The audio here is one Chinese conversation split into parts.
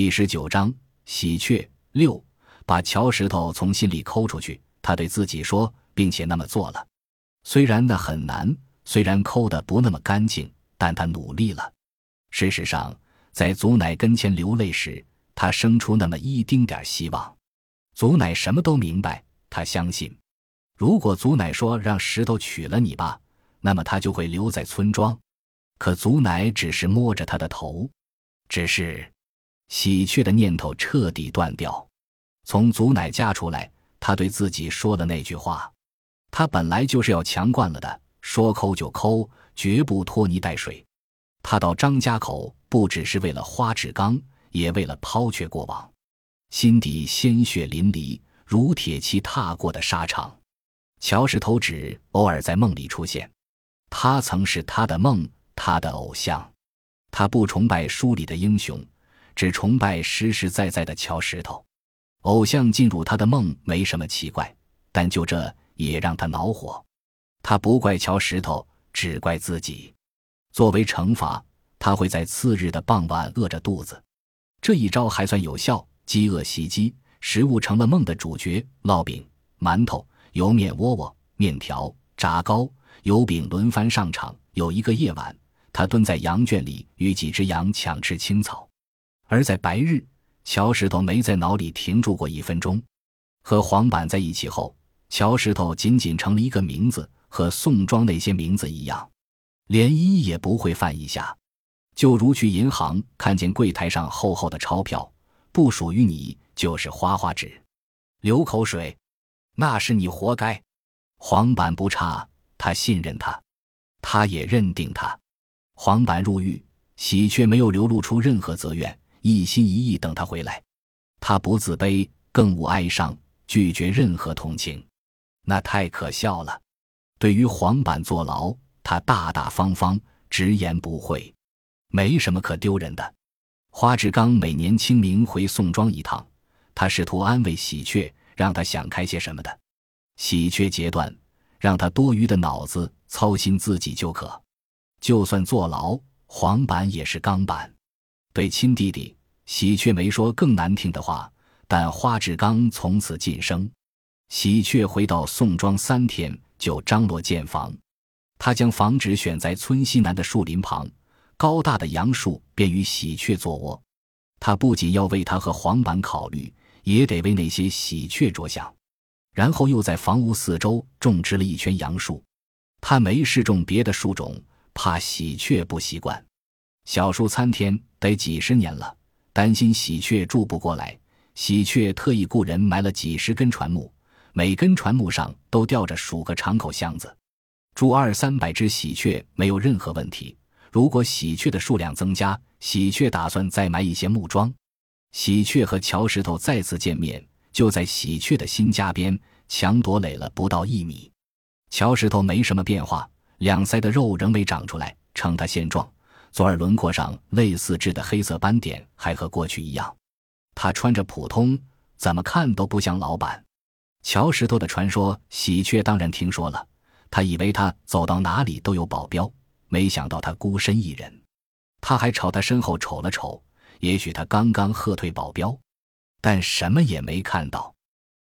第十九章喜鹊六，把乔石头从心里抠出去。他对自己说，并且那么做了。虽然那很难，虽然抠的不那么干净，但他努力了。事实上，在祖奶跟前流泪时，他生出那么一丁点希望。祖奶什么都明白，他相信，如果祖奶说让石头娶了你吧，那么他就会留在村庄。可祖奶只是摸着他的头，只是喜鹊的念头彻底断掉。从祖奶家出来，他对自己说的那句话：“他本来就是要强惯了的，说抠就抠，绝不拖泥带水。”他到张家口不只是为了花志刚，也为了抛却过往，心底鲜血淋漓，如铁骑踏过的沙场。乔石头指偶尔在梦里出现，他曾是他的梦。他的偶像，他不崇拜书里的英雄，只崇拜实实在在的乔石头。偶像进入他的梦没什么奇怪，但就这也让他恼火。他不怪乔石头，只怪自己。作为惩罚，他会在次日的傍晚饿着肚子。这一招还算有效，饥饿袭击，食物成了梦的主角。烙饼、馒头、油面窝窝、面条、炸糕、油饼轮番上场。有一个夜晚。他蹲在羊圈里与几只羊抢吃青草，而在白日，乔石头没在脑里停住过一分钟。和黄板在一起后，乔石头仅仅成了一个名字，和宋庄那些名字一样，连一也不会犯一下。就如去银行看见柜台上厚厚的钞票，不属于你就是花花纸，流口水，那是你活该。黄板不差，他信任他，他也认定他。黄板入狱，喜鹊没有流露出任何责怨，一心一意等他回来。他不自卑，更无哀伤，拒绝任何同情，那太可笑了。对于黄板坐牢，他大大方方，直言不讳，没什么可丢人的。花志刚每年清明回宋庄一趟，他试图安慰喜鹊，让他想开些什么的。喜鹊截断，让他多余的脑子操心自己就可。就算坐牢，黄板也是钢板。对亲弟弟喜鹊没说更难听的话，但花志刚从此晋升。喜鹊回到宋庄三天就张罗建房，他将房址选在村西南的树林旁，高大的杨树便于喜鹊做窝。他不仅要为他和黄板考虑，也得为那些喜鹊着想。然后又在房屋四周种植了一圈杨树，他没试种别的树种。怕喜鹊不习惯，小树参天得几十年了，担心喜鹊住不过来，喜鹊特意雇人埋了几十根船木，每根船木上都吊着数个敞口箱子，住二三百只喜鹊没有任何问题。如果喜鹊的数量增加，喜鹊打算再埋一些木桩。喜鹊和乔石头再次见面，就在喜鹊的新家边，墙垛垒了不到一米。乔石头没什么变化。两腮的肉仍没长出来，称他现状。左耳轮廓上类似痣的黑色斑点还和过去一样。他穿着普通，怎么看都不像老板。乔石头的传说，喜鹊当然听说了。他以为他走到哪里都有保镖，没想到他孤身一人。他还朝他身后瞅了瞅，也许他刚刚喝退保镖，但什么也没看到。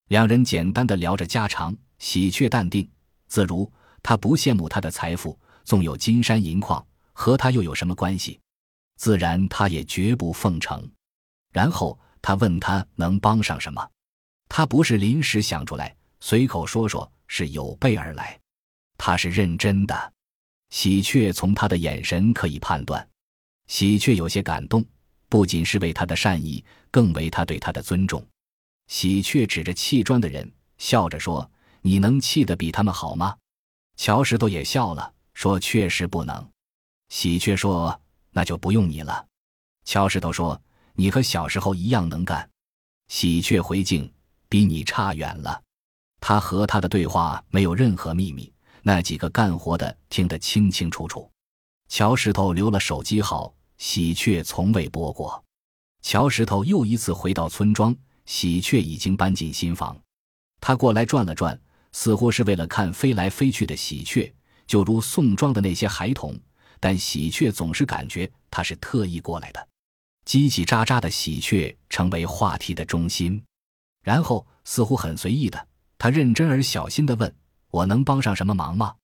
两人简单的聊着家常，喜鹊淡定自如。他不羡慕他的财富，纵有金山银矿，和他又有什么关系？自然，他也绝不奉承。然后他问他能帮上什么？他不是临时想出来，随口说说，是有备而来。他是认真的。喜鹊从他的眼神可以判断，喜鹊有些感动，不仅是为他的善意，更为他对他的尊重。喜鹊指着砌砖的人，笑着说：“你能砌得比他们好吗？”乔石头也笑了，说：“确实不能。”喜鹊说：“那就不用你了。”乔石头说：“你和小时候一样能干。”喜鹊回敬：“比你差远了。”他和他的对话没有任何秘密，那几个干活的听得清清楚楚。乔石头留了手机号，喜鹊从未拨过。乔石头又一次回到村庄，喜鹊已经搬进新房。他过来转了转。似乎是为了看飞来飞去的喜鹊，就如宋庄的那些孩童，但喜鹊总是感觉他是特意过来的。叽叽喳喳的喜鹊成为话题的中心。然后，似乎很随意的，他认真而小心的问：“我能帮上什么忙吗？”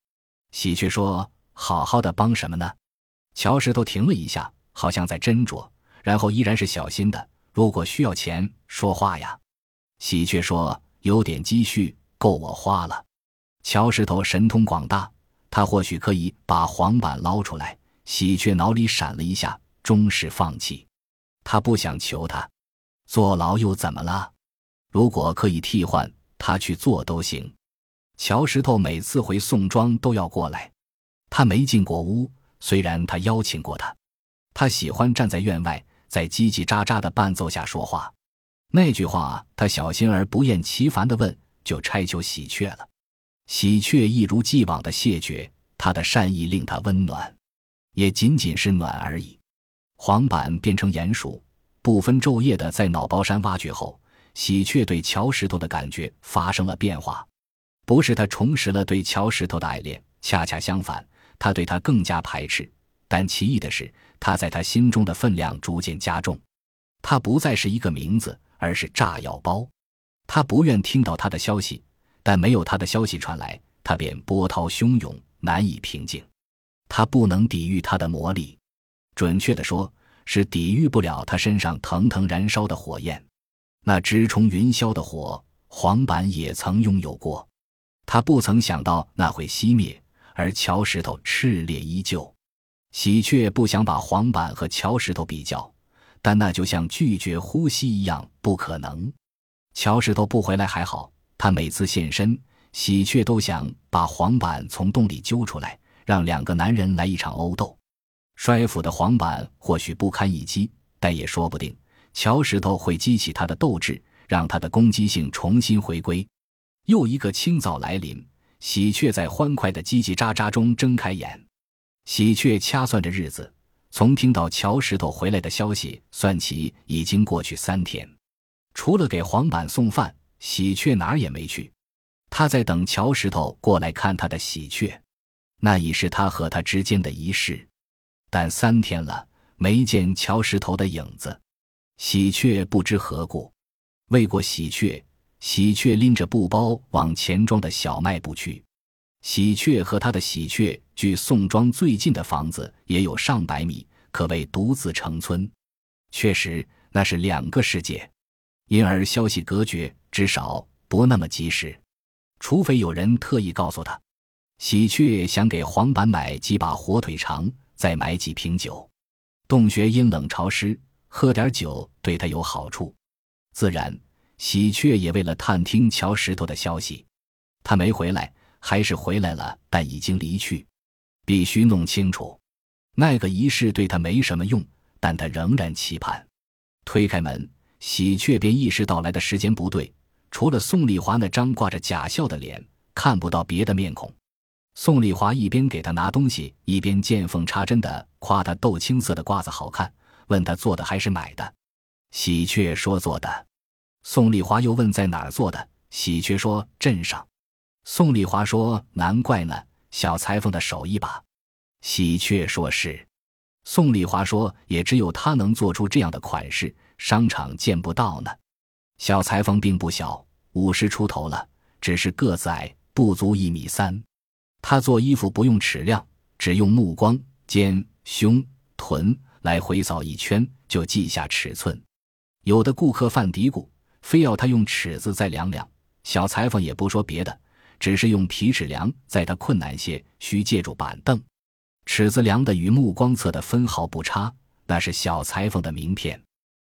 喜鹊说：“好好的帮什么呢？”乔石头停了一下，好像在斟酌，然后依然是小心的：“如果需要钱，说话呀。”喜鹊说：“有点积蓄，够我花了。”乔石头神通广大，他或许可以把黄板捞出来。喜鹊脑里闪了一下，终是放弃。他不想求他，坐牢又怎么了？如果可以替换，他去做都行。乔石头每次回宋庄都要过来，他没进过屋，虽然他邀请过他。他喜欢站在院外，在叽叽喳喳的伴奏下说话。那句话，他小心而不厌其烦地问：“就差求喜鹊了。”喜鹊一如既往的谢绝，他的善意令他温暖，也仅仅是暖而已。黄板变成鼹鼠，不分昼夜的在脑包山挖掘后，喜鹊对乔石头的感觉发生了变化。不是他重拾了对乔石头的爱恋，恰恰相反，他对他更加排斥。但奇异的是，他在他心中的分量逐渐加重。他不再是一个名字，而是炸药包。他不愿听到他的消息。但没有他的消息传来，他便波涛汹涌，难以平静。他不能抵御他的魔力，准确的说，是抵御不了他身上腾腾燃烧的火焰。那直冲云霄的火，黄板也曾拥有过。他不曾想到那会熄灭，而乔石头炽烈依旧。喜鹊不想把黄板和乔石头比较，但那就像拒绝呼吸一样不可能。乔石头不回来还好。他每次现身，喜鹊都想把黄板从洞里揪出来，让两个男人来一场殴斗。摔斧的黄板或许不堪一击，但也说不定，乔石头会激起他的斗志，让他的攻击性重新回归。又一个清早来临，喜鹊在欢快的叽叽喳喳中睁开眼。喜鹊掐算着日子，从听到乔石头回来的消息算起，已经过去三天。除了给黄板送饭。喜鹊哪儿也没去，他在等乔石头过来看他的喜鹊，那已是他和他之间的仪式。但三天了，没见乔石头的影子，喜鹊不知何故。喂过喜鹊，喜鹊拎着布包往钱庄的小卖部去。喜鹊和他的喜鹊距宋庄最近的房子也有上百米，可谓独自成村。确实，那是两个世界，因而消息隔绝。至少不那么及时，除非有人特意告诉他。喜鹊想给黄板买几把火腿肠，再买几瓶酒。洞穴阴冷潮湿，喝点酒对他有好处。自然，喜鹊也为了探听乔石头的消息。他没回来，还是回来了，但已经离去。必须弄清楚，那个仪式对他没什么用，但他仍然期盼。推开门，喜鹊便意识到来的时间不对。除了宋丽华那张挂着假笑的脸，看不到别的面孔。宋丽华一边给他拿东西，一边见缝插针的夸他豆青色的褂子好看，问他做的还是买的。喜鹊说做的。宋丽华又问在哪儿做的，喜鹊说镇上。宋丽华说难怪呢，小裁缝的手艺吧。喜鹊说是。宋丽华说也只有他能做出这样的款式，商场见不到呢。小裁缝并不小，五十出头了，只是个子矮，不足一米三。他做衣服不用尺量，只用目光、肩、胸、臀来回扫一圈，就记下尺寸。有的顾客犯嘀咕，非要他用尺子再量量。小裁缝也不说别的，只是用皮尺量，在他困难些，需借助板凳。尺子量的与目光测的分毫不差，那是小裁缝的名片。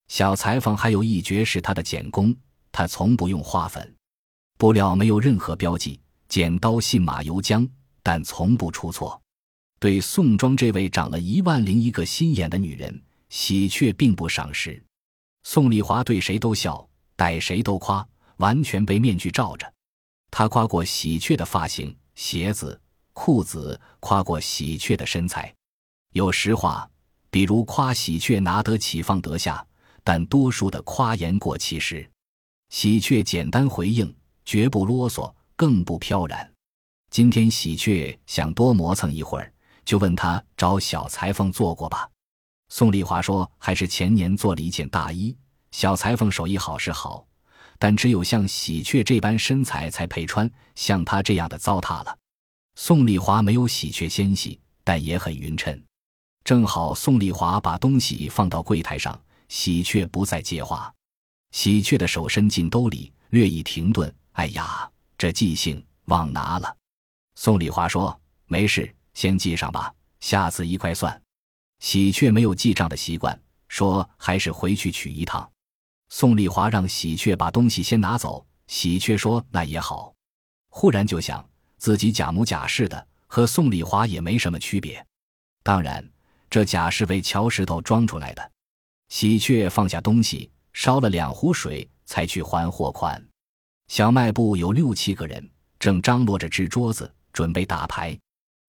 小裁缝还有一绝是他的剪工，他从不用花粉，布料没有任何标记，剪刀信马由缰，但从不出错。对宋庄这位长了一万零一个心眼的女人，喜鹊并不赏识。宋丽华对谁都笑，逮谁都夸，完全被面具罩着。他夸过喜鹊的发型、鞋子、裤子，夸过喜鹊的身材。有实话，比如夸喜鹊拿得起放得下。但多数的夸言过其实，喜鹊简单回应，绝不啰嗦，更不飘然。今天喜鹊想多磨蹭一会儿，就问他找小裁缝做过吧。宋丽华说：“还是前年做了一件大衣。小裁缝手艺好是好，但只有像喜鹊这般身材才配穿，像她这样的糟蹋了。”宋丽华没有喜鹊纤细，但也很匀称。正好宋丽华把东西放到柜台上，喜鹊不再接话。喜鹊的手伸进兜里，略一停顿：“哎呀，这记性忘拿了。”宋丽华说：“没事，先记上吧，下次一块算。”喜鹊没有记账的习惯，说：“还是回去取一趟。”宋丽华让喜鹊把东西先拿走。喜鹊说：“那也好。”忽然就想，自己假模假式的，和宋丽华也没什么区别。当然，这假是为乔石头装出来的。喜鹊放下东西，烧了两壶水，才去还货款。小卖部有六七个人，正张罗着支桌子，准备打牌。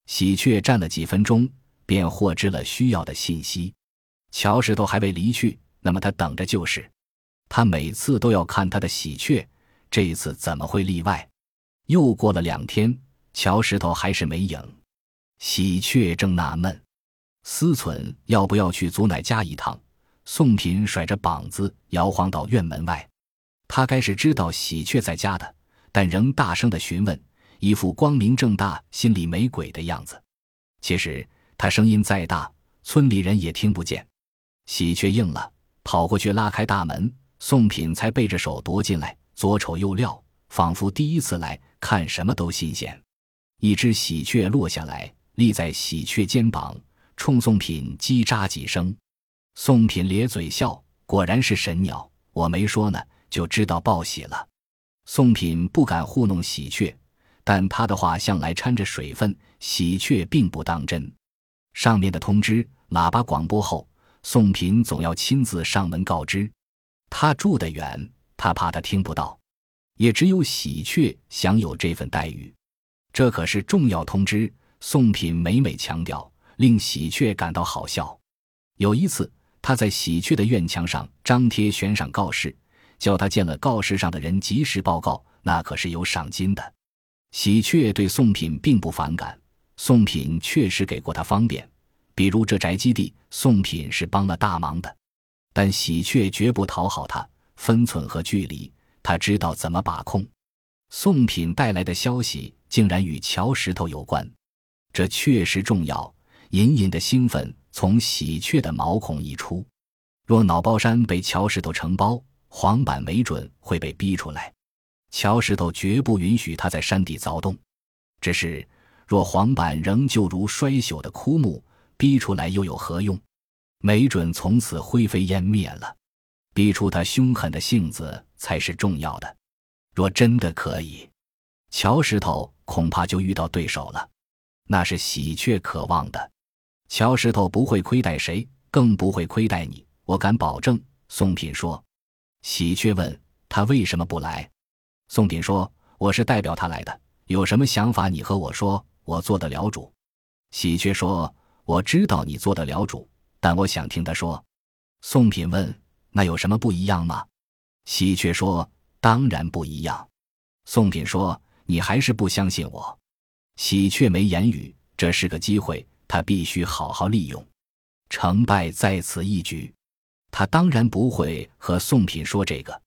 喜鹊站了几分钟。便获知了需要的信息，乔石头还未离去，那么他等着就是。他每次都要看他的喜鹊，这一次怎么会例外？又过了两天，乔石头还是没影。喜鹊正纳闷，思忖要不要去祖奶家一趟。宋品甩着膀子摇晃到院门外，他该是知道喜鹊在家的，但仍大声的询问，一副光明正大、心里没鬼的样子。其实。他声音再大，村里人也听不见。喜鹊应了，跑过去拉开大门，宋品才背着手踱进来，左瞅右料，仿佛第一次来看什么都新鲜。一只喜鹊落下来，立在喜鹊肩膀，冲宋品叽喳几声。宋品咧嘴笑，果然是神鸟，我没说呢，就知道报喜了。宋品不敢糊弄喜鹊，但他的话向来掺着水分，喜鹊并不当真。上面的通知喇叭广播后，宋品总要亲自上门告知。他住得远，他怕他听不到。也只有喜鹊享有这份待遇，这可是重要通知。宋品每每强调，令喜鹊感到好笑。有一次，他在喜鹊的院墙上张贴悬赏告示，叫他见了告示上的人及时报告，那可是有赏金的。喜鹊对宋品并不反感。宋品确实给过他方便，比如这宅基地，宋品是帮了大忙的。但喜鹊绝不讨好他，分寸和距离，他知道怎么把控。宋品带来的消息竟然与乔石头有关，这确实重要。隐隐的兴奋从喜鹊的毛孔溢出。若脑包山被乔石头承包，黄板没准会被逼出来。乔石头绝不允许他在山底凿洞，只是。若黄板仍旧如衰朽的枯木，逼出来又有何用？没准从此灰飞烟灭了。逼出他凶狠的性子才是重要的。若真的可以，乔石头恐怕就遇到对手了。那是喜鹊渴望的。乔石头不会亏待谁，更不会亏待你，我敢保证。宋品说。喜鹊问他为什么不来。宋品说：“我是代表他来的，有什么想法你和我说。”我做得了主，喜鹊说：“我知道你做得了主，但我想听他说。”宋品问：“那有什么不一样吗？”喜鹊说：“当然不一样。”宋品说：“你还是不相信我。”喜鹊没言语，这是个机会，他必须好好利用。成败在此一举，他当然不会和宋品说这个。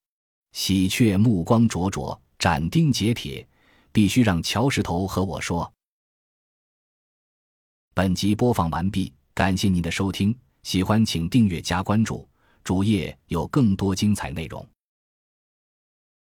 喜鹊目光灼灼，斩钉截铁，必须让乔石头和我说。本集播放完毕，感谢您的收听，喜欢请订阅加关注，主页有更多精彩内容。